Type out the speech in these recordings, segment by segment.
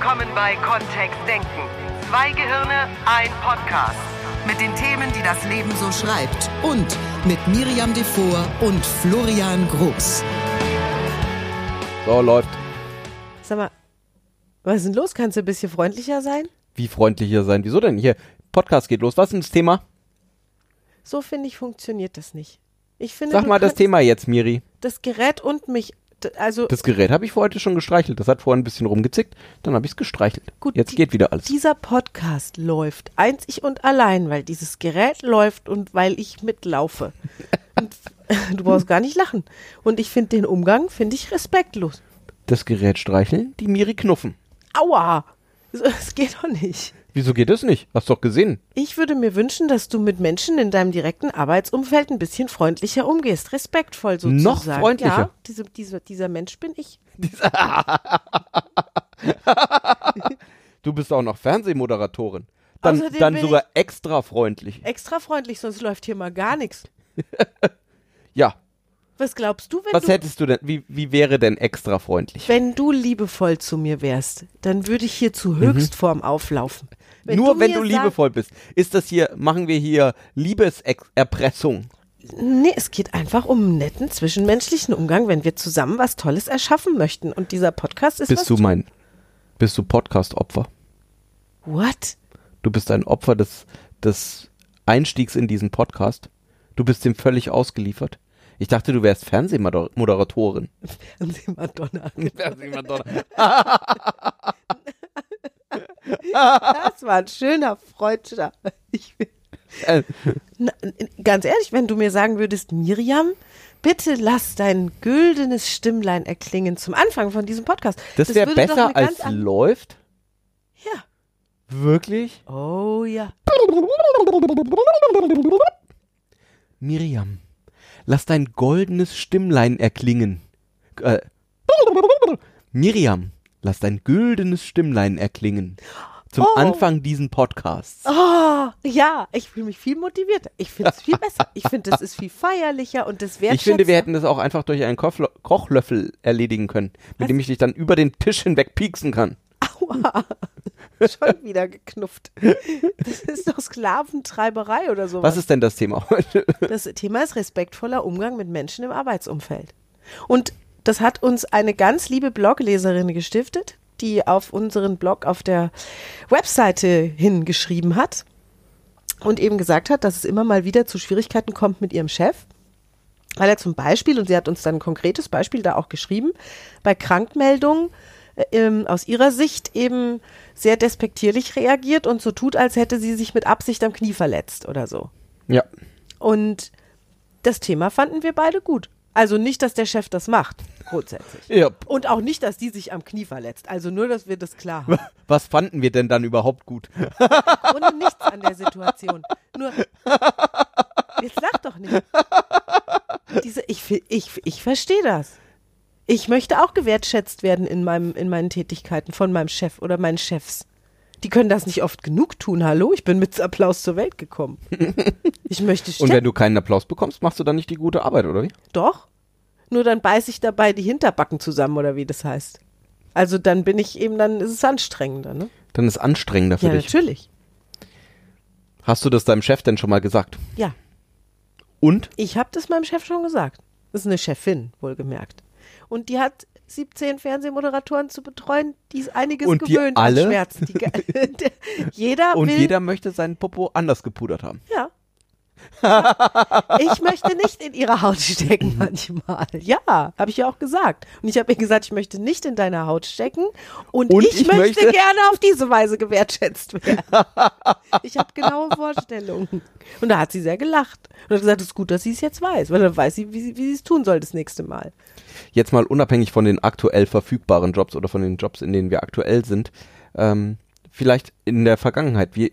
willkommen bei Kontext Denken. Zwei Gehirne, ein Podcast. Mit den Themen, die das Leben so schreibt. Und mit Miriam Devor und Florian Groß. So, läuft. Sag mal, was ist denn los? Kannst du ein bisschen freundlicher sein? Wie freundlicher sein? Wieso denn? Hier, Podcast geht los. Was ist denn das Thema? So finde ich, funktioniert das nicht. Ich finde, Sag mal das Thema jetzt, Miri. Das Gerät und mich, also Das Gerät habe ich für heute schon gestreichelt. Das hat vorhin ein bisschen rumgezickt. Dann habe ich es gestreichelt. Gut, jetzt die- geht wieder alles. dieser Podcast läuft einzig und allein, weil dieses Gerät läuft und weil ich mitlaufe. Und du brauchst gar nicht lachen. Und ich finde den Umgang, finde ich respektlos. Das Gerät streicheln, die Miri knuffen. Aua! Das geht doch nicht. Wieso geht das nicht? Hast doch gesehen. Ich würde mir wünschen, dass du mit Menschen in deinem direkten Arbeitsumfeld ein bisschen freundlicher umgehst, respektvoll sozusagen. Noch freundlicher? Ja, diese, diese, dieser Mensch bin ich. Du bist auch noch Fernsehmoderatorin. Dann, Außerdem dann sogar extra freundlich. Extra freundlich, sonst läuft hier mal gar nichts. Ja. Was glaubst du, wenn Was du hättest du denn? Wie, wie wäre denn extra freundlich? wenn du liebevoll zu mir wärst, dann würde ich hier zu Höchstform auflaufen. Wenn Mhm. Nur wenn mir du liebevoll bist. Ist das hier, machen wir hier Liebeserpressung? Nee, es geht einfach um einen netten zwischenmenschlichen Umgang, wenn wir zusammen was Tolles erschaffen möchten. Und dieser Podcast ist was Bist du mein, bist du Podcast-Opfer? What? Du bist ein Opfer des, des Einstiegs in diesen Podcast. Du bist dem völlig ausgeliefert. Ich dachte, du wärst Fernsehmoderatorin. Fernsehmadonna. Fernsehmoderatorin. Das war ein schöner Freudscher. Ich, Äh, Na, ganz ehrlich, wenn du mir sagen würdest, Miriam, bitte lass dein güldenes Stimmlein erklingen zum Anfang von diesem Podcast. das wäre würde doch besser als läuft? Ja. Wirklich? Oh ja. Miriam, lass dein goldenes Stimmlein erklingen. Äh, Miriam, lass dein güldenes Stimmlein erklingen. Zum Oh. Anfang diesen Podcasts. Oh, ja, ich fühle mich viel motivierter. Ich finde es viel besser. Ich finde, das ist viel feierlicher und das Ich finde, wir hätten das auch einfach durch einen Kochlö Kochlöffel erledigen können, mit dem ich dich dann über den Tisch hinweg pieksen kann. Aua, schon wieder geknufft. Das ist doch Sklaventreiberei oder sowas. Was ist denn das Thema heute? Das Thema ist respektvoller Umgang mit Menschen im Arbeitsumfeld. Und das hat uns eine ganz liebe Blogleserin gestiftet, die auf unseren Blog auf der Webseite hingeschrieben hat und eben gesagt hat, dass es immer mal wieder zu Schwierigkeiten kommt mit ihrem Chef. Weil er zum Beispiel, und sie hat uns dann ein konkretes Beispiel da auch geschrieben, bei Krankmeldungen ähm, aus ihrer Sicht eben sehr despektierlich reagiert und so tut, als hätte sie sich mit Absicht am Knie verletzt oder so. Ja. Und das Thema fanden wir beide gut. Also nicht, dass der Chef das macht, grundsätzlich. ja. Und auch nicht, dass die sich am Knie verletzt. Also nur, dass wir das klar haben. Was fanden wir denn dann überhaupt gut? Und nichts an der Situation. Nur, jetzt lach doch nicht. Diese, ich, ich, ich verstehe das. Ich möchte auch gewertschätzt werden in, meinem, in meinen Tätigkeiten von meinem Chef oder meinen Chefs. Die können das nicht oft genug tun. Hallo, ich bin mit Applaus zur Welt gekommen. Ich möchte Und wenn du keinen Applaus bekommst, machst du dann nicht die gute Arbeit, oder wie? Doch. Nur dann beiß ich dabei die Hinterbacken zusammen oder wie das heißt. Also dann bin ich eben, dann ist es anstrengender, ne? Dann ist es anstrengender für Ja, dich. natürlich. Hast du das deinem Chef denn schon mal gesagt? Ja. Und? Ich habe das meinem Chef schon gesagt. Das ist eine Chefin, wohlgemerkt. Und die hat 17 Fernsehmoderatoren zu betreuen, die ist einiges Und die gewöhnt alle? an Schmerzen. Die, jeder Und will, jeder möchte seinen Popo anders gepudert haben. Ja. ich möchte nicht in ihre Haut stecken manchmal. Ja, habe ich ja auch gesagt. Und ich habe ihr gesagt, ich möchte nicht in deine Haut stecken und, Und ich, ich möchte, möchte- gerne auf diese Weise gewertschätzt werden. ich habe genaue Vorstellungen. Und da hat sie sehr gelacht und hat gesagt, es ist gut, dass sie es jetzt weiß, weil dann weiß sie, wie sie wie es tun soll das nächste Mal. Jetzt mal unabhängig von den aktuell verfügbaren Jobs oder von den Jobs, in denen wir aktuell sind, ähm, vielleicht in der Vergangenheit, wie,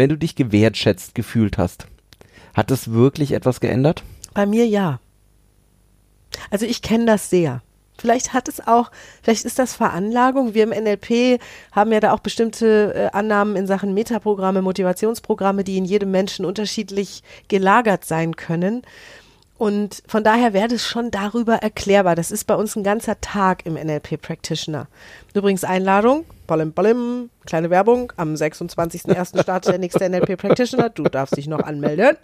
wenn du dich gewertschätzt gefühlt hast, hat das wirklich etwas geändert? Bei mir ja. Also ich kenne das sehr. Vielleicht hat es auch, vielleicht ist das Veranlagung. Wir im NLP haben ja da auch bestimmte äh, Annahmen in Sachen Metaprogramme, Motivationsprogramme, die in jedem Menschen unterschiedlich gelagert sein können. Und von daher wäre das schon darüber erklärbar. Das ist bei uns ein ganzer Tag im NLP Practitioner. Übrigens Einladung, Ballim, ballim, kleine Werbung. Am 26.01. startet der nächste NLP Practitioner. Du darfst dich noch anmelden.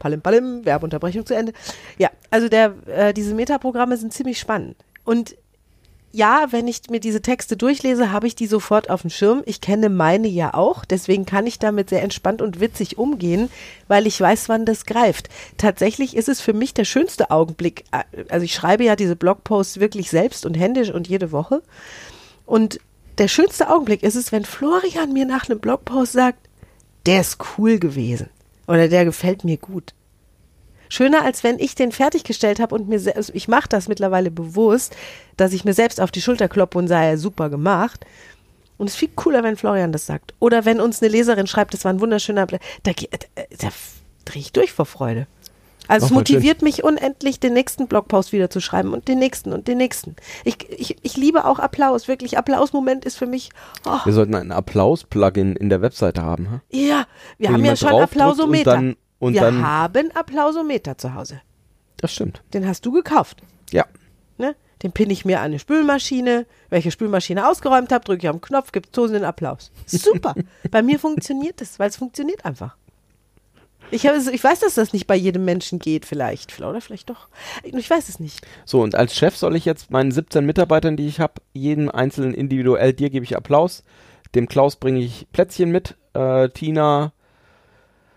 Palim, palim, Werbeunterbrechung zu Ende. Ja, also der, äh, diese Metaprogramme sind ziemlich spannend. Und ja, wenn ich mir diese Texte durchlese, habe ich die sofort auf dem Schirm. Ich kenne meine ja auch, deswegen kann ich damit sehr entspannt und witzig umgehen, weil ich weiß, wann das greift. Tatsächlich ist es für mich der schönste Augenblick. äh, Also ich schreibe ja diese Blogposts wirklich selbst und händisch und jede Woche. Und der schönste Augenblick ist es, wenn Florian mir nach einem Blogpost sagt, der ist cool gewesen oder der gefällt mir gut. Schöner, als wenn ich den fertiggestellt habe und mir selbst, ich mache das mittlerweile bewusst, dass ich mir selbst auf die Schulter kloppe und sage, super gemacht. Und es ist viel cooler, wenn Florian das sagt. Oder wenn uns eine Leserin schreibt, das war ein wunderschöner, Bla- da, da, da drehe ich durch vor Freude. Also es Ach, schön. motiviert mich unendlich, den nächsten Blogpost wieder zu schreiben und den nächsten und den nächsten. Ich, ich, ich liebe auch Applaus, wirklich. Applausmoment ist für mich, oh, Wir sollten ein Applaus-Plugin in der Webseite haben. Ha? ja, wir Wo haben ja schon Applausometer. Und dann, und wir dann, haben Applausometer zu Hause. das stimmt. Den hast du gekauft. Ja. Ne? Den pinne ich mir an eine Spülmaschine. Welche Spülmaschine ausgeräumt habe, drücke ich auf den Knopf, gibt tosenden Applaus. Super. bei mir funktioniert das, weil es funktioniert einfach. Ich, habe, es- ich weiß, dass das nicht bei jedem Menschen geht, vielleicht. Oder vielleicht doch. Ich weiß es nicht. So, und als Chef soll ich jetzt meinen 17 Mitarbeitern, die ich habe, jedem einzelnen individuell, dir gebe ich Applaus, dem Klaus bringe ich Plätzchen mit, äh, Tina,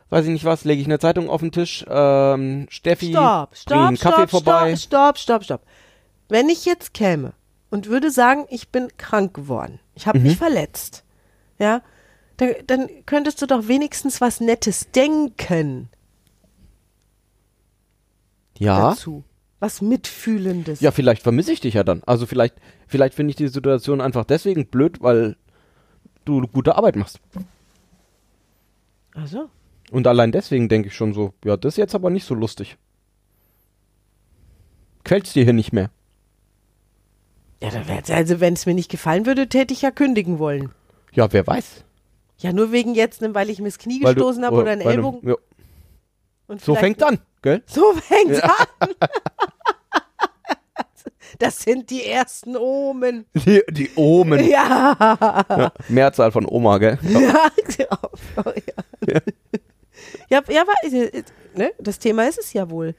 weiß ich nicht was, lege ich eine Zeitung auf den Tisch, ähm, Steffi, Stopp, stopp, einen Kaffee stopp, vorbei. stopp, stopp, stopp, stopp. Wenn ich jetzt käme und würde sagen, ich bin krank geworden, ich habe Mhm. mich verletzt, ja, dann, dann könntest du doch wenigstens was Nettes denken Ja. dazu. Was Mitfühlendes. Ja, vielleicht vermisse ich dich ja dann. Also vielleicht, vielleicht finde ich die Situation einfach deswegen blöd, weil du gute Arbeit machst. Also, Und allein deswegen denke ich schon so, ja, das ist jetzt aber nicht so lustig. Quält's dir hier nicht mehr? ja, also wenn es mir nicht gefallen würde, täte ich ja kündigen wollen. Ja, wer weiß. Ja, nur wegen jetzt, ne, weil ich mir das Knie Weil gestoßen habe oder einen weil du- Ellbogen. ja, und so fängt's an, gell? So fängt's an. Das sind die ersten Omen. Die, die Omen. Ja. Ja, Mehrzahl von Oma, gell? Ja, oh, ja. ja, ja, aber, äh, ne, das Thema ist es ja wohl.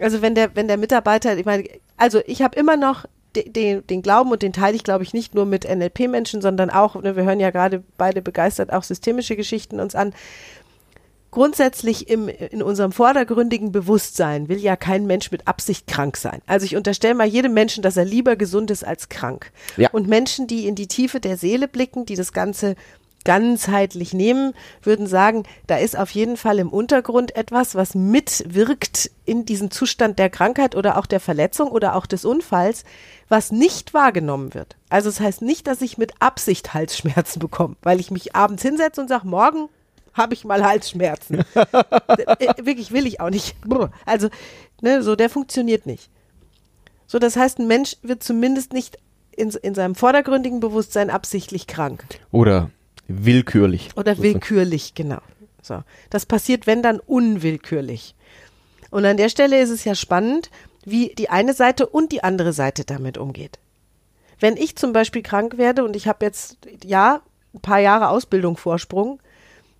Also wenn der, wenn der Mitarbeiter, ich meine, also ich habe immer noch de, de, den Glauben und den teile ich, glaube ich, nicht nur mit NLP-Menschen, sondern auch, ne, wir hören ja gerade beide begeistert auch systemische Geschichten uns an. Grundsätzlich im, in unserem vordergründigen Bewusstsein will ja kein Mensch mit Absicht krank sein. Also ich unterstelle mal jedem Menschen, dass er lieber gesund ist als krank. Ja. Und Menschen, die in die Tiefe der Seele blicken, die das Ganze ganzheitlich nehmen, würden sagen, da ist auf jeden Fall im Untergrund etwas, was mitwirkt in diesen Zustand der Krankheit oder auch der Verletzung oder auch des Unfalls, was nicht wahrgenommen wird. Also es das heißt nicht, dass ich mit Absicht Halsschmerzen bekomme, weil ich mich abends hinsetze und sage, morgen habe ich mal Halsschmerzen. äh, wirklich will ich auch nicht. Also, ne, so der funktioniert nicht. So, das heißt, ein Mensch wird zumindest nicht in, in seinem vordergründigen Bewusstsein absichtlich krank. Oder willkürlich. Oder willkürlich, genau. So. Das passiert, wenn dann unwillkürlich. Und an der Stelle ist es ja spannend, wie die eine Seite und die andere Seite damit umgeht. Wenn ich zum Beispiel krank werde und ich habe jetzt, ja, ein paar Jahre Ausbildung Vorsprung,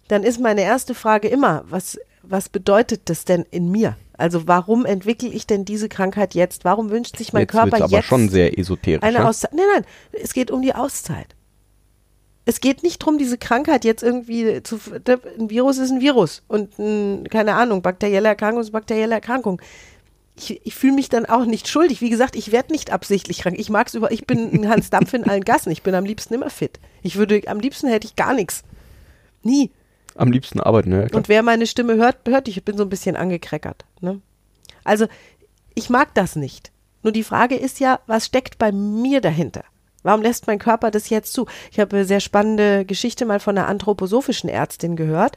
dann ist meine erste Frage immer, was, was bedeutet das denn in mir? Also warum entwickle ich denn diese Krankheit jetzt? Warum wünscht sich mein Jetzt Körper aber jetzt schon sehr esoterisch. eine ne? Auszeit. Nein, nein, es geht um die Auszeit. Es geht nicht darum, diese Krankheit jetzt irgendwie zu. Ein Virus ist ein Virus und ein, keine Ahnung, bakterielle Erkrankung ist bakterielle Erkrankung. Ich, ich fühle mich dann auch nicht schuldig. Wie gesagt, ich werde nicht absichtlich krank. Ich mag's über. Ich bin ein Hans Dampf in allen Gassen. Ich bin am liebsten immer fit. Ich würde, am liebsten hätte ich gar nichts. Nie. Am liebsten arbeiten, ja, klar. Und wer meine Stimme hört, hört, ich bin so ein bisschen angekreckert. Ne? Also, ich mag das nicht. Nur die Frage ist ja, was steckt bei mir dahinter? Warum lässt mein Körper das jetzt zu? Ich habe eine sehr spannende Geschichte mal von einer anthroposophischen Ärztin gehört,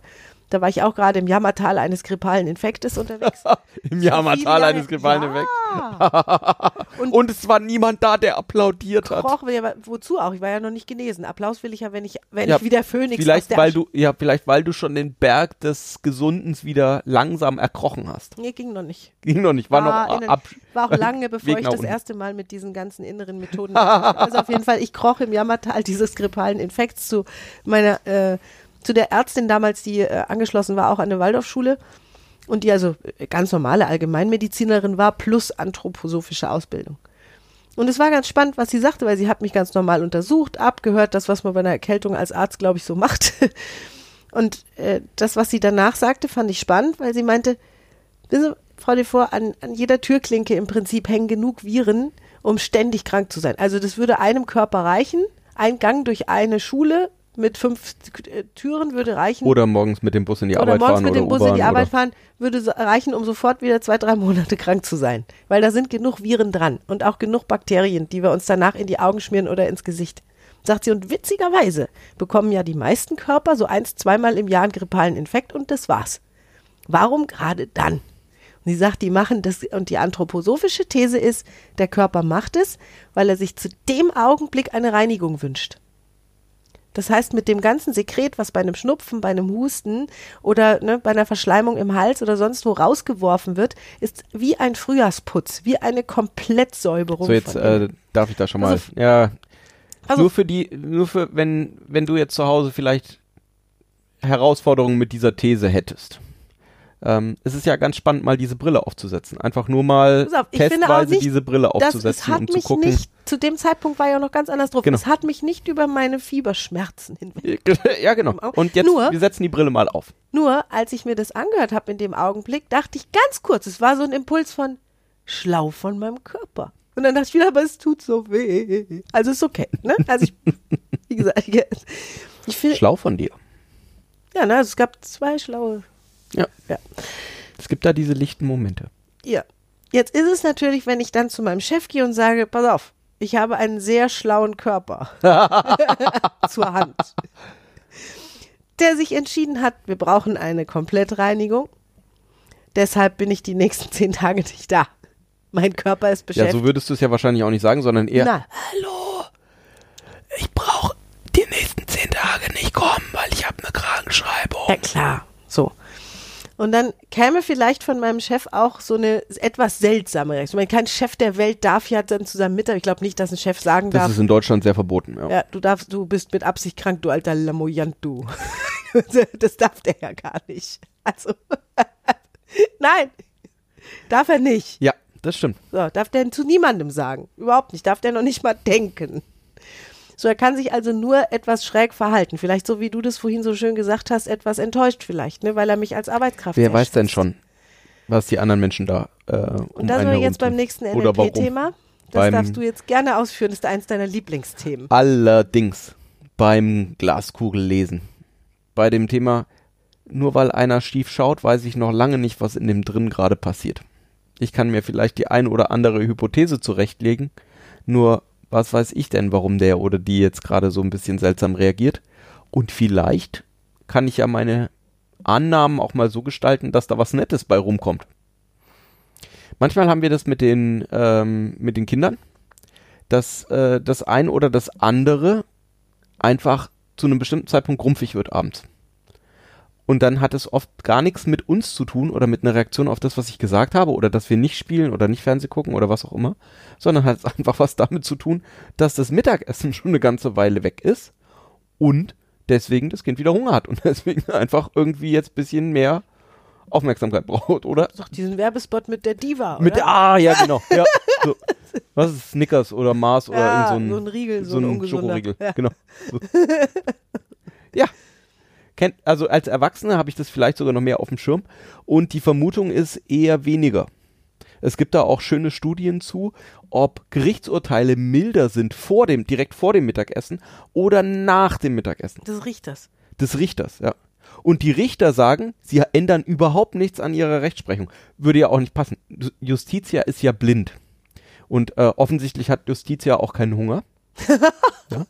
Da war ich auch gerade im Jammertal eines grippalen Infektes unterwegs. Im Jammertal eines grippalen ja. Infekts. Und- Und es war niemand da, der applaudiert hat. Kroch, wozu auch? Ich war ja noch nicht genesen. Applaus will ich ja, wenn ich, wenn Ja, ich wie der Phönix Vielleicht weil du, ja, vielleicht weil du schon den Berg des Gesundens wieder langsam erkrochen hast. Nee, ging noch nicht. Ging noch nicht, war noch innen- ab. war auch lange, bevor ich das erste Mal mit diesen ganzen inneren Methoden. also auf jeden Fall, ich kroch im Jammertal dieses grippalen Infekts zu meiner, äh, zu der Ärztin damals, die äh, angeschlossen war, auch an der Waldorfschule und die also äh, ganz normale Allgemeinmedizinerin war, plus anthroposophische Ausbildung. Und es war ganz spannend, was sie sagte, weil sie hat mich ganz normal untersucht, abgehört, das, was man bei einer Erkältung als Arzt, glaube ich, so macht. Und äh, das, was sie danach sagte, fand ich spannend, weil sie meinte, wissen Sie, Frau Devor, an, an jeder Türklinke im Prinzip hängen genug Viren, um ständig krank zu sein. Also das würde einem Körper reichen. Ein Gang durch eine Schule mit fünf äh, Türen würde reichen. Oder morgens mit dem Bus in die Oder Arbeit morgens fahren mit oder dem Bus in die Arbeit oder fahren, würde reichen, um sofort wieder zwei, drei Monate krank zu sein. Weil da sind genug Viren dran und auch genug Bakterien, die wir uns danach in die Augen schmieren oder ins Gesicht. Sagt sie, und witzigerweise bekommen ja die meisten Körper so eins, zweimal im Jahr einen grippalen Infekt und das war's. Warum gerade dann? Und sie sagt, die machen das, und die anthroposophische These ist, der Körper macht es, weil er sich zu dem Augenblick eine Reinigung wünscht. Das heißt, mit dem ganzen Sekret, was bei einem Schnupfen, bei einem Husten oder ne, bei einer Verschleimung im Hals oder sonst wo rausgeworfen wird, ist wie ein Frühjahrsputz, wie eine Komplettsäuberung. So, jetzt äh, darf ich da schon mal. Also- ja, Also- nur für die, nur für, wenn, wenn du jetzt zu Hause vielleicht Herausforderungen mit dieser These hättest. Ähm, es ist ja ganz spannend, mal diese Brille aufzusetzen. Einfach nur mal auf, testweise nicht, diese Brille aufzusetzen, hat um zu gucken. nicht, zu dem Zeitpunkt war ja noch ganz anders drauf. Genau. Es hat mich nicht über meine Fieberschmerzen hinweg. ja, genau. Und jetzt, Nur- wir setzen die Brille mal auf. Nur, als ich mir das angehört habe in dem Augenblick, dachte ich ganz kurz, es war so ein Impuls von schlau von meinem Körper. Und dann dachte ich wieder, aber es tut so weh. Also ist okay. Ne? Also ich, wie gesagt, ich, ich finde, Schlau von dir. ja, ne, also es gab zwei schlaue. Ja. Ja. Es gibt da diese lichten Momente. Ja. Jetzt ist es natürlich, wenn ich dann zu meinem Chef gehe und sage, pass auf, ich habe einen sehr schlauen Körper zur Hand, der sich entschieden hat, wir brauchen eine Komplettreinigung. Deshalb bin ich die nächsten zehn Tage nicht da. Mein Körper ist Ja, beschäftigt. so würdest du es ja wahrscheinlich auch nicht sagen, sondern eher, Na, hallo, ich brauche die nächsten zehn Tage nicht kommen, weil ich habe eine Krankenschreibung. ja klar, so. Und dann käme vielleicht von meinem Chef auch so eine etwas seltsame Reaktion. Ich meine, kein Chef der Welt darf ja dann zusammen mit, ich glaube nicht, dass ein Chef sagen Das darf, ist in Deutschland sehr verboten. Ja. Ja, du darfst, du bist mit Absicht krank, du alter Lamoyant, du. das darf der ja gar nicht. Also, nein, darf er nicht. ja, das stimmt. So, darf der zu niemandem sagen. Überhaupt nicht. Darf der noch nicht mal denken. So, er kann sich also nur etwas schräg verhalten. Vielleicht so, wie du das vorhin so schön gesagt hast, etwas enttäuscht vielleicht, ne, weil er mich als Arbeitskraft Wer weiß denn schon, was die anderen Menschen da äh, um Und da sind wir jetzt beim nächsten. NLP-Thema. Das darfst du jetzt gerne ausführen. Das ist eins deiner Lieblingsthemen. Allerdings beim Glaskugel lesen. Bei dem Thema, nur weil einer schief schaut, weiß ich noch lange nicht, was in dem drin gerade passiert. Ich kann mir vielleicht die ein oder andere Hypothese zurechtlegen, nur was weiß ich denn, warum der oder die jetzt gerade so ein bisschen seltsam reagiert. Und vielleicht kann ich ja meine Annahmen auch mal so gestalten, dass da was Nettes bei rumkommt. Manchmal haben wir das mit den, ähm, mit den Kindern, dass äh, das ein oder das andere einfach zu einem bestimmten Zeitpunkt grumpfig wird abends. Und dann hat es oft gar nichts mit uns zu tun oder mit einer Reaktion auf das, was ich gesagt habe oder dass wir nicht spielen oder nicht Fernseh gucken oder was auch immer, sondern hat es einfach was damit zu tun, dass das Mittagessen schon eine ganze Weile weg ist und deswegen das Kind wieder Hunger hat und deswegen einfach irgendwie jetzt bisschen mehr Aufmerksamkeit braucht, oder? Doch diesen Werbespot mit der Diva, oder? Mit der, ah, ja, genau. Ja, so. Was ist Snickers oder Mars oder Ja, so ein, so ein Riegel, so ein ungesunder. Schokoriegel. Ja. Genau. So. ja. Kennt, also als Erwachsener habe ich das vielleicht sogar noch mehr auf dem Schirm und die Vermutung ist eher weniger. Es gibt da auch schöne Studien zu, ob Gerichtsurteile milder sind vor dem, direkt vor dem Mittagessen oder nach dem Mittagessen Das riecht das. des Richters, ja. Und die Richter sagen, sie ändern überhaupt nichts an ihrer Rechtsprechung. Würde ja auch nicht passen. Justitia ist ja blind. Und äh, offensichtlich hat Justitia auch keinen Hunger. ja.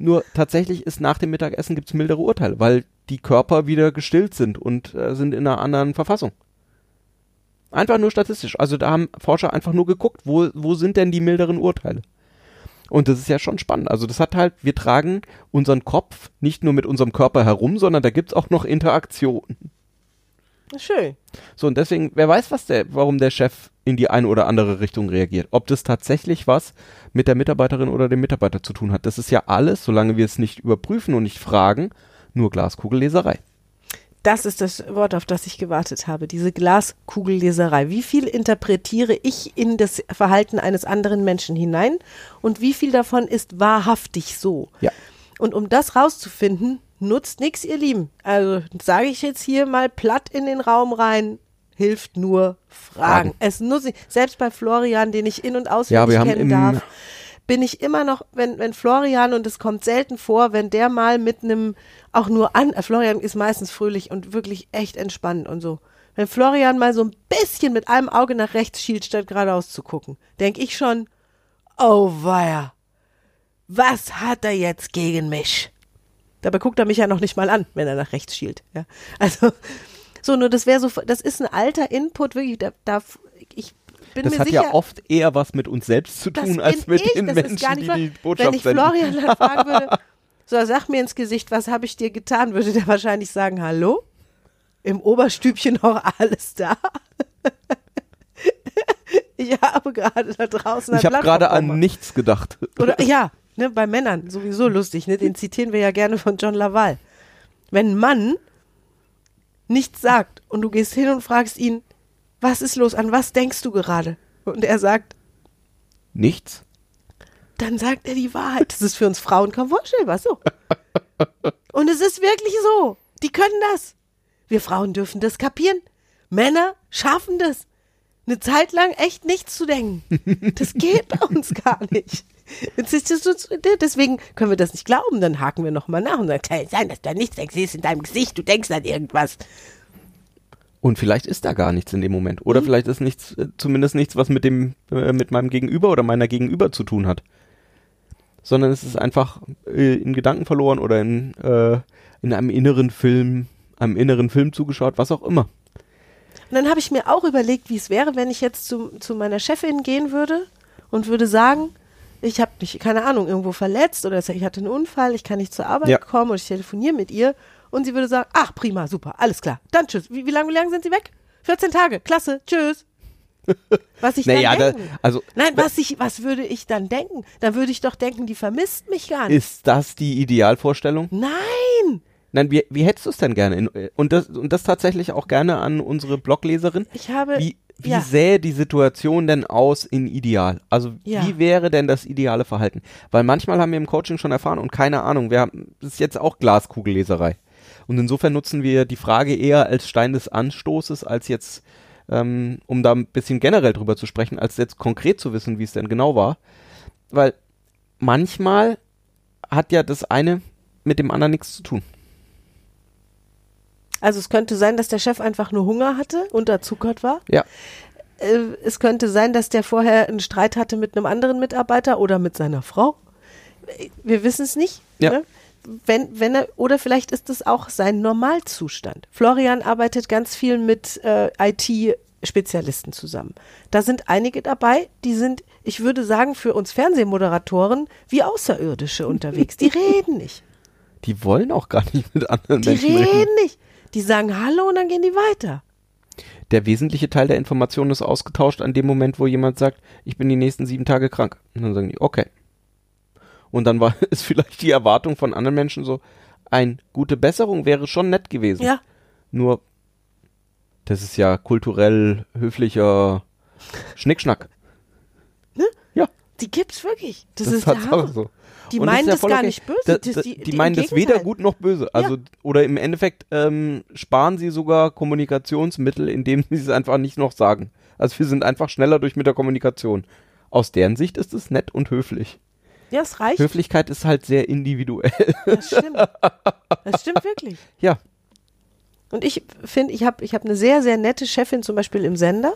Nur tatsächlich ist nach dem Mittagessen gibt's mildere Urteile, weil die Körper wieder gestillt sind und äh, sind in einer anderen Verfassung. Einfach nur statistisch. Also da haben Forscher einfach nur geguckt, wo, wo sind denn die milderen Urteile? Und das ist ja schon spannend. Also das hat halt, wir tragen unseren Kopf nicht nur mit unserem Körper herum, sondern da gibt's auch noch Interaktionen. Schön. So, und deswegen, wer weiß, was der, warum der Chef in die eine oder andere Richtung reagiert. Ob das tatsächlich was mit der Mitarbeiterin oder dem Mitarbeiter zu tun hat. Das ist ja alles, solange wir es nicht überprüfen und nicht fragen, nur Glaskugelleserei. Das ist das Wort, auf das ich gewartet habe. Diese Glaskugelleserei. Wie viel interpretiere ich in das Verhalten eines anderen Menschen hinein und wie viel davon ist wahrhaftig so? Ja. Und um das rauszufinden, nutzt nichts, ihr Lieben. Also sage ich jetzt hier mal platt in den Raum rein, hilft nur Fragen. Fragen. Es nutzt nicht. Selbst bei Florian, den ich in- und Ja, auswendig haben kennen darf, bin ich immer noch, wenn, wenn Florian, und es kommt selten vor, wenn der mal mit einem, auch nur an, äh, Florian ist meistens fröhlich und wirklich echt entspannt und so. Wenn Florian mal so ein bisschen mit einem Auge nach rechts schielt, statt geradeaus zu gucken, denke ich schon, oh weia, was hat er jetzt gegen mich? Dabei guckt er mich ja noch nicht mal an, wenn er nach rechts schielt. Ja. Also, so, nur das wäre so, das ist ein alter Input, wirklich, da, da ich bin Das mir hat sicher, ja oft eher was mit uns selbst zu tun, als mit ich, den Menschen, die wahr. die Wenn Botschaft ich senden. Florian dann fragen würde, so sag mir ins Gesicht, was habe ich dir getan, würde der wahrscheinlich sagen, hallo? Im Oberstübchen noch alles da? ich habe gerade da draußen ein Ich habe gerade an nichts gedacht. Oder ja, ne, bei Männern sowieso lustig, ne? Den zitieren wir ja gerne von John Laval. Wenn ein Mann nichts sagt und du gehst hin und fragst ihn, was ist los, an was denkst du gerade? Und er sagt, Nichts? dann sagt er die Wahrheit. Das ist für uns Frauen kaum vorstellbar, so. Und es ist wirklich so. Die können das. Wir Frauen dürfen das kapieren. Männer schaffen das. Eine Zeit lang echt nichts zu denken. Das geht bei uns gar nicht. So, deswegen können wir das nicht glauben. Dann haken wir nochmal nach und sagen, kann sein, dass da nichts siehst in deinem Gesicht. Du denkst an irgendwas. Und vielleicht ist da gar nichts in dem Moment. Mhm. Oder vielleicht ist nichts, äh, zumindest nichts, was mit dem, äh, mit meinem Gegenüber oder meiner Gegenüber zu tun hat. Sondern es ist einfach äh, in Gedanken verloren oder in, äh, in einem inneren Film, einem inneren Film zugeschaut, was auch immer. Und dann habe ich mir auch überlegt, wie es wäre, wenn ich jetzt zu, zu meiner Chefin gehen würde und würde sagen, ich habe mich, keine Ahnung, irgendwo verletzt oder ich hatte einen Unfall, ich kann nicht zur Arbeit Ja. kommen und ich telefoniere mit ihr und sie würde sagen, ach prima, super, alles klar, dann tschüss. Wie, wie lange wie lang sind Sie weg? 14 Tage, klasse, tschüss. Was ich Naja, dann da, denken? also Nein, was, ich, was würde ich dann denken? Dann würde ich doch denken, die vermisst mich gar nicht. ist das die Idealvorstellung? Nein, Nein, wie, wie hättest du es denn gerne? In, äh, und, das, und das tatsächlich auch gerne an unsere Blogleserin. ich habe, Wie, wie ja. sähe die Situation denn aus in ideal? Also Ja. wie wäre denn das ideale Verhalten? Weil manchmal haben wir im Coaching schon erfahren und keine Ahnung, wir haben, das ist jetzt auch Glaskugelleserei. Und insofern nutzen wir die Frage eher als Stein des Anstoßes, als jetzt, ähm, um da ein bisschen generell drüber zu sprechen, als jetzt konkret zu wissen, wie es denn genau war. Weil manchmal hat ja das eine mit dem anderen nichts zu tun. Also es könnte sein, dass der Chef einfach nur Hunger hatte, unterzuckert war. Ja. äh, es könnte sein, dass der vorher einen Streit hatte mit einem anderen Mitarbeiter oder mit seiner Frau. Wir wissen es nicht. Ja. Ne? Wenn, wenn er, oder vielleicht ist es auch sein Normalzustand. Florian arbeitet ganz viel mit äh, IT-Spezialisten zusammen. Da sind einige dabei, die sind, ich würde sagen, für uns Fernsehmoderatoren wie Außerirdische unterwegs. Die reden nicht. Die wollen auch gar nicht mit anderen Die Menschen reden reden. nicht. Die sagen Hallo und dann gehen die weiter. Der wesentliche Teil der Information ist ausgetauscht an dem Moment, wo jemand sagt, ich bin die nächsten sieben Tage krank. Und dann sagen die, okay. Und dann war ist vielleicht die Erwartung von anderen Menschen so, eine gute Besserung wäre schon nett gewesen. Ja. Nur, das ist ja kulturell höflicher Schnickschnack. Ja, Die gibt's wirklich. Das, das ist Hammer. so. Die Und meinen ist ja das gar okay. nicht böse. Da, Das- da, die- die, meinen das weder gut noch böse. Also, oder im Endeffekt ähm, sparen sie sogar Kommunikationsmittel, indem sie es einfach nicht noch sagen. Also wir sind einfach schneller durch mit der Kommunikation. Aus deren Sicht ist es nett und höflich. Ja, es reicht. Höflichkeit ist halt sehr individuell. Das stimmt. Das stimmt wirklich. ja, Und ich finde, ich habe ich hab eine sehr, sehr nette Chefin zum Beispiel im Sender.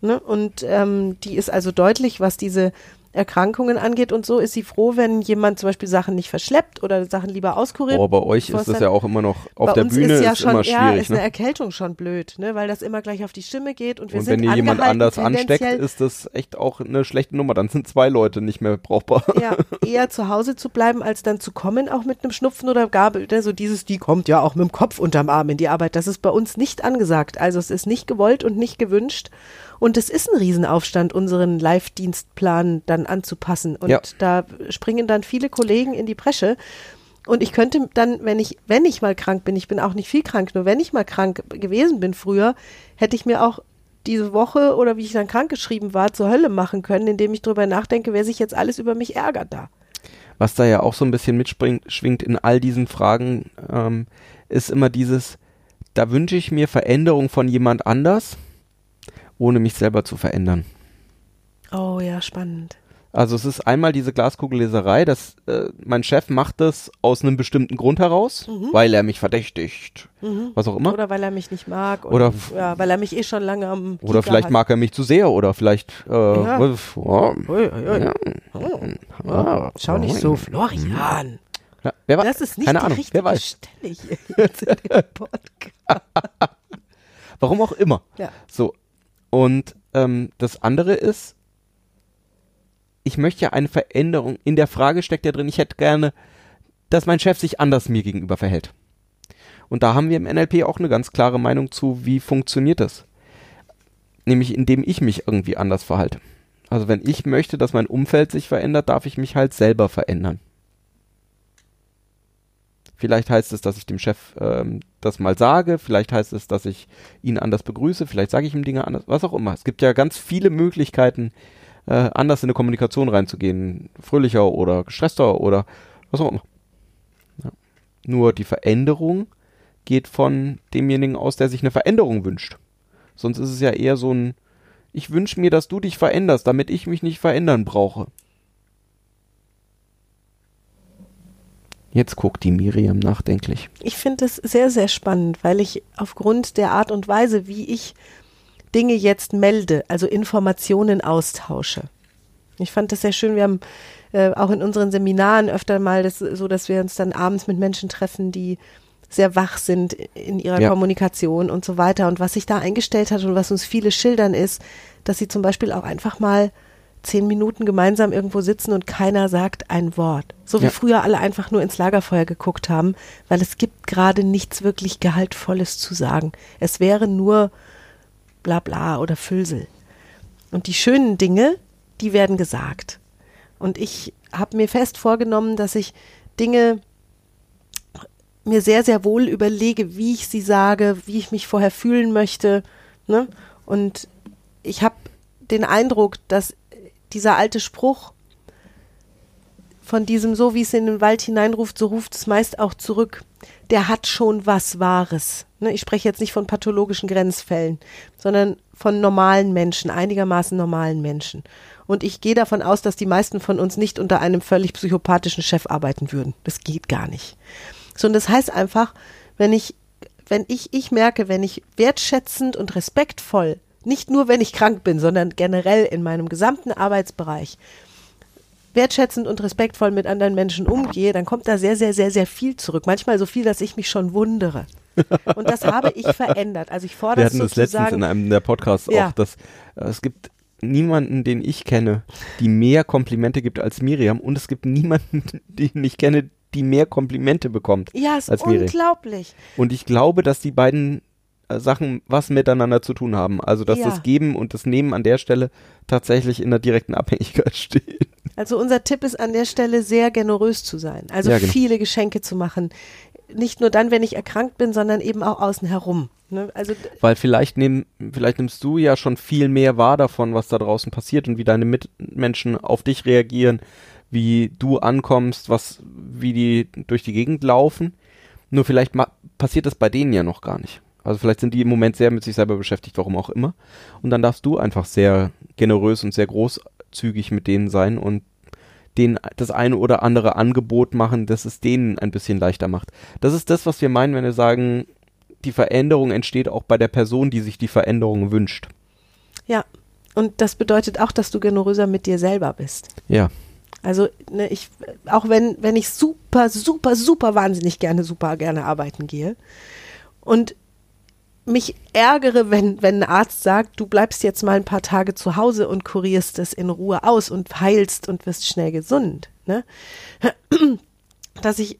Ne? Und ähm, die ist also deutlich, was diese Erkrankungen angeht und so, ist sie froh, wenn jemand zum Beispiel Sachen nicht verschleppt oder Sachen lieber auskuriert. Aber bei euch ist das ja auch immer noch, auf der uns Bühne ist, ja ist schon, immer ja, schwierig. ist eine ne? Erkältung schon blöd, ne? weil das immer gleich auf die Stimme geht und wir Und sind wenn dir jemand anders ansteckt, ist das echt auch eine schlechte Nummer. Dann sind zwei Leute nicht mehr brauchbar. ja, eher zu Hause zu bleiben, als dann zu kommen, auch mit einem Schnupfen oder Gabel. Ne? So dieses, die kommt ja auch mit dem Kopf unterm Arm in die Arbeit. Das ist bei uns nicht angesagt. Also es ist nicht gewollt und nicht gewünscht. Und es ist ein Riesenaufstand, unseren Live-Dienstplan dann anzupassen. Und Ja. da springen dann viele Kollegen in die Bresche. Und ich könnte dann, wenn ich, wenn ich mal krank bin, ich bin auch nicht viel krank, nur wenn ich mal krank gewesen bin früher, hätte ich mir auch diese Woche oder wie ich dann krankgeschrieben war, zur Hölle machen können, indem ich drüber nachdenke, wer sich jetzt alles über mich ärgert da. Was da ja auch so ein bisschen mitspringt, schwingt in all diesen Fragen, ähm, ist immer dieses, da wünsche ich mir Veränderung von jemand anders, ohne mich selber zu verändern. Oh ja, spannend. Also es ist einmal diese Glaskugelleserei, dass äh, mein Chef macht das aus einem bestimmten Grund heraus, weil er mich verdächtigt, was auch immer. Oder weil er mich nicht mag. Oder- ja, weil er mich eh schon lange am Oder vielleicht hat. mag er mich zu sehr oder vielleicht äh, Ja. oh, Oh, ah, schau nicht so. Florian. Ja, wer weiß? Das ist nicht Keine die Ahnung, richtige wer weiß. Stelle hier jetzt in dem Podcast. Warum auch immer. Ja. So. Und ähm, das andere ist, ich möchte ja eine Veränderung. In der Frage steckt ja drin, ich hätte gerne, dass mein Chef sich anders mir gegenüber verhält. Und da haben wir im NLP auch eine ganz klare Meinung zu, wie funktioniert das. Nämlich indem ich mich irgendwie anders verhalte. Also wenn ich möchte, dass mein Umfeld sich verändert, darf ich mich halt selber verändern. Vielleicht heißt es, dass ich dem Chef ähm, das mal sage, vielleicht heißt es, dass ich ihn anders begrüße, vielleicht sage ich ihm Dinge anders, was auch immer. Es gibt ja ganz viele Möglichkeiten, äh, anders in eine Kommunikation reinzugehen, fröhlicher oder gestresster oder was auch immer. Ja. Nur die Veränderung geht von demjenigen aus, der sich eine Veränderung wünscht. Sonst ist es ja eher so ein, ich wünsche mir, dass du dich veränderst, damit ich mich nicht verändern brauche. Jetzt guckt die Miriam nachdenklich. Ich finde es sehr, sehr spannend, weil ich aufgrund der Art und Weise, wie ich Dinge jetzt melde, also Informationen austausche. Ich fand das sehr schön. Wir haben äh, auch in unseren Seminaren öfter mal das so, dass wir uns dann abends mit Menschen treffen, die sehr wach sind in ihrer Ja. Kommunikation und so weiter. Und was sich da eingestellt hat und was uns viele schildern ist, dass sie zum Beispiel auch einfach mal zehn Minuten gemeinsam irgendwo sitzen und keiner sagt ein Wort. So wie Ja. früher alle einfach nur ins Lagerfeuer geguckt haben, weil es gibt gerade nichts wirklich Gehaltvolles zu sagen. Es wäre nur bla bla oder Füllsel. Und die schönen Dinge, die werden gesagt. Und ich habe mir fest vorgenommen, dass ich Dinge mir sehr, sehr wohl überlege, wie ich sie sage, wie ich mich vorher fühlen möchte. Ne? Und ich habe den Eindruck, dass dieser alte Spruch von diesem so, wie es in den Wald hineinruft, so ruft es meist auch zurück, der hat schon was Wahres. Ne? Ich spreche jetzt nicht von pathologischen Grenzfällen, sondern von normalen Menschen, einigermaßen normalen Menschen. Und ich gehe davon aus, dass die meisten von uns nicht unter einem völlig psychopathischen Chef arbeiten würden. Das geht gar nicht. So, und das heißt einfach, wenn ich, wenn ich, ich merke, wenn ich wertschätzend und respektvoll, nicht nur wenn ich krank bin, sondern generell in meinem gesamten Arbeitsbereich, wertschätzend und respektvoll mit anderen Menschen umgehe, dann kommt da sehr, sehr, sehr, sehr viel zurück. Manchmal so viel, dass ich mich schon wundere. Und das habe ich verändert. Also ich fordere Wir hatten das letztens in einem der Podcasts Ja. auch, dass äh, es gibt niemanden, den ich kenne, die mehr Komplimente gibt als Miriam und es gibt niemanden, den ich kenne, die mehr Komplimente bekommt ja, ist als Miriam. unglaublich. Und ich glaube, dass die beiden Sachen was miteinander zu tun haben. Also, dass Ja. das Geben und das Nehmen an der Stelle tatsächlich in einer direkten Abhängigkeit stehen. Also unser Tipp ist an der Stelle sehr generös zu sein. Also Ja, genau. viele Geschenke zu machen. Nicht nur dann, wenn ich erkrankt bin, sondern eben auch außen herum. Ne? Also Weil vielleicht, nehm, vielleicht nimmst du ja schon viel mehr wahr davon, was da draußen passiert und wie deine Mitmenschen auf dich reagieren, wie du ankommst, was, wie die durch die Gegend laufen. Nur vielleicht passiert das bei denen ja noch gar nicht. Also vielleicht sind die im Moment sehr mit sich selber beschäftigt, warum auch immer. Und dann darfst du einfach sehr generös und sehr großzügig mit denen sein und denen das eine oder andere Angebot machen, das es denen ein bisschen leichter macht. Das ist das, was wir meinen, wenn wir sagen, die Veränderung entsteht auch bei der Person, die sich die Veränderung wünscht. ja, Und das bedeutet auch, dass du generöser mit dir selber bist. Ja. Also ne, ich, auch wenn, wenn ich super, super, super wahnsinnig gerne, super gerne arbeiten gehe und mich ärgere, wenn, wenn ein Arzt sagt, du bleibst jetzt mal ein paar Tage zu Hause und kurierst es in Ruhe aus und heilst und wirst schnell gesund. Ne? Dass ich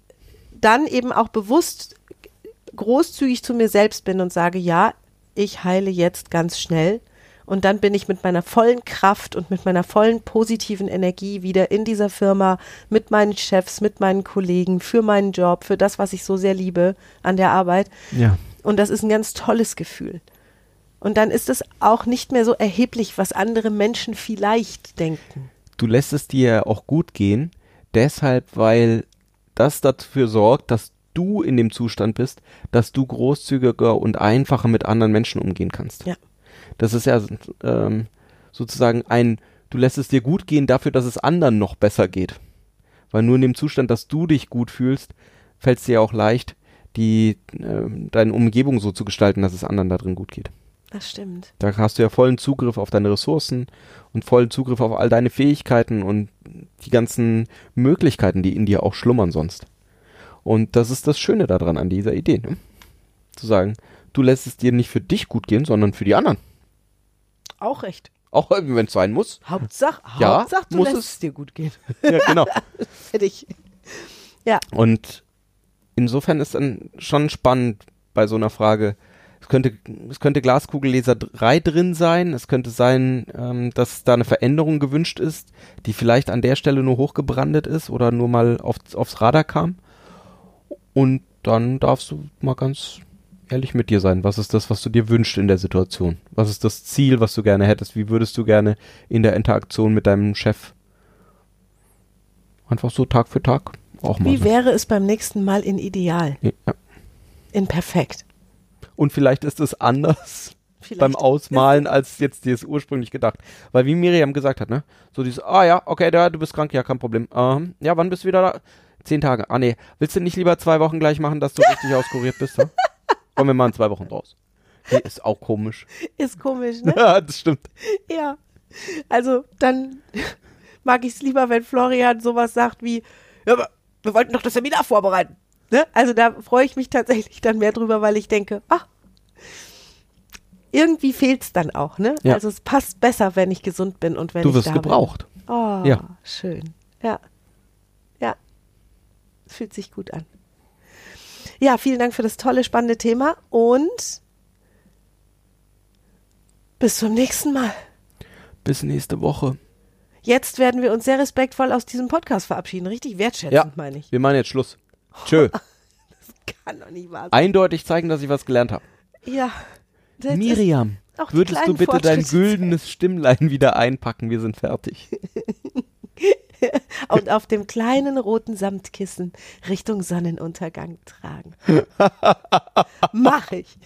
dann eben auch bewusst großzügig zu mir selbst bin und sage, ja, ich heile jetzt ganz schnell und dann bin ich mit meiner vollen Kraft und mit meiner vollen positiven Energie wieder in dieser Firma mit meinen Chefs, mit meinen Kollegen, für meinen Job, für das, was ich so sehr liebe an der Arbeit. Ja. Und das ist ein ganz tolles Gefühl. Und dann ist es auch nicht mehr so erheblich, was andere Menschen vielleicht denken. Du lässt es dir auch gut gehen, deshalb, weil das dafür sorgt, dass du in dem Zustand bist, dass du großzügiger und einfacher mit anderen Menschen umgehen kannst. Ja. Das ist ja ähm, sozusagen ein, du lässt es dir gut gehen dafür, dass es anderen noch besser geht. Weil nur in dem Zustand, dass du dich gut fühlst, fällt es dir auch leicht, die, äh, deine Umgebung so zu gestalten, dass es anderen da drin gut geht. Das stimmt. Da hast du ja vollen Zugriff auf deine Ressourcen und vollen Zugriff auf all deine Fähigkeiten und die ganzen Möglichkeiten, die in dir auch schlummern sonst. Und das ist das Schöne daran an dieser Idee, ne? Zu sagen, du lässt es dir nicht für dich gut gehen, sondern für die anderen. Auch recht. Auch wenn es sein muss. Hauptsache, Ja, Hauptsache du muss lässt es. dir gut gehen. Ja, genau. Fertig. Ja, Und insofern ist dann schon spannend bei so einer Frage. Es könnte, es könnte Glaskugelleserei drin sein. Es könnte sein, ähm, dass da eine Veränderung gewünscht ist, die vielleicht an der Stelle nur hochgebrandet ist oder nur mal auf, aufs Radar kam. Und dann darfst du mal ganz ehrlich mit dir sein. Was ist das, was du dir wünschst in der Situation? Was ist das Ziel, was du gerne hättest? Wie würdest du gerne in der Interaktion mit deinem Chef einfach so Tag für Tag auch mal wie so. wäre es beim nächsten Mal in Ideal, Ja. in Perfekt? Und vielleicht ist es anders Vielleicht. beim Ausmalen, als jetzt dir es ursprünglich gedacht. Weil wie Miriam gesagt hat, ne? So dieses, ah ja, okay, da, du bist krank, ja, kein Problem. Ähm, ja, wann bist du wieder da? Zehn Tage. Ah nee, willst du nicht lieber zwei Wochen gleich machen, dass du richtig auskuriert bist? Ja? Kommen wir mal in zwei Wochen raus. Nee, ist auch komisch. Ist komisch, ne? Ja, das stimmt. ja. Also, dann mag ich es lieber, wenn Florian sowas sagt wie, ja, aber wir wollten doch das Seminar vorbereiten. Ne? Also da freue ich mich tatsächlich dann mehr drüber, weil ich denke, ach, irgendwie fehlt es dann auch, ne? Ja. Also es passt besser, wenn ich gesund bin und wenn Du ich wirst da gebraucht. bin. Oh, Ja. schön. Ja. Ja. Es fühlt sich gut an. Ja, vielen Dank für das tolle, spannende Thema und bis zum nächsten Mal. Bis nächste Woche. Jetzt werden wir uns sehr respektvoll aus diesem Podcast verabschieden. Richtig wertschätzend, Ja, meine ich. wir machen jetzt Schluss. Tschö. Kann doch nicht wahr sein. Eindeutig zeigen, dass ich was gelernt habe. Ja. Das Miriam, würdest du bitte dein güldenes Stimmlein wieder einpacken? Wir sind fertig. Und auf dem kleinen roten Samtkissen Richtung Sonnenuntergang tragen. Mach ich.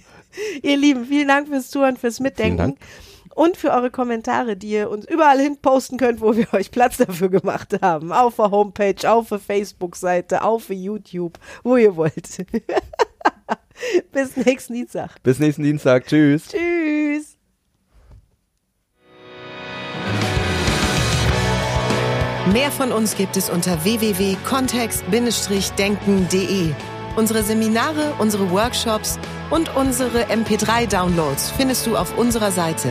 Ihr Lieben, vielen Dank fürs Zuhören, fürs Mitdenken. Und für eure Kommentare, die ihr uns überall hin posten könnt, wo wir euch Platz dafür gemacht haben. Auf der Homepage, auf der Facebook-Seite, auf der YouTube, wo ihr wollt. Bis nächsten Dienstag. Bis nächsten Dienstag. Tschüss. Tschüss. Mehr von uns gibt es unter www.kontext-denken.de. Unsere Seminare, unsere Workshops und unsere MP3-Downloads findest du auf unserer Seite.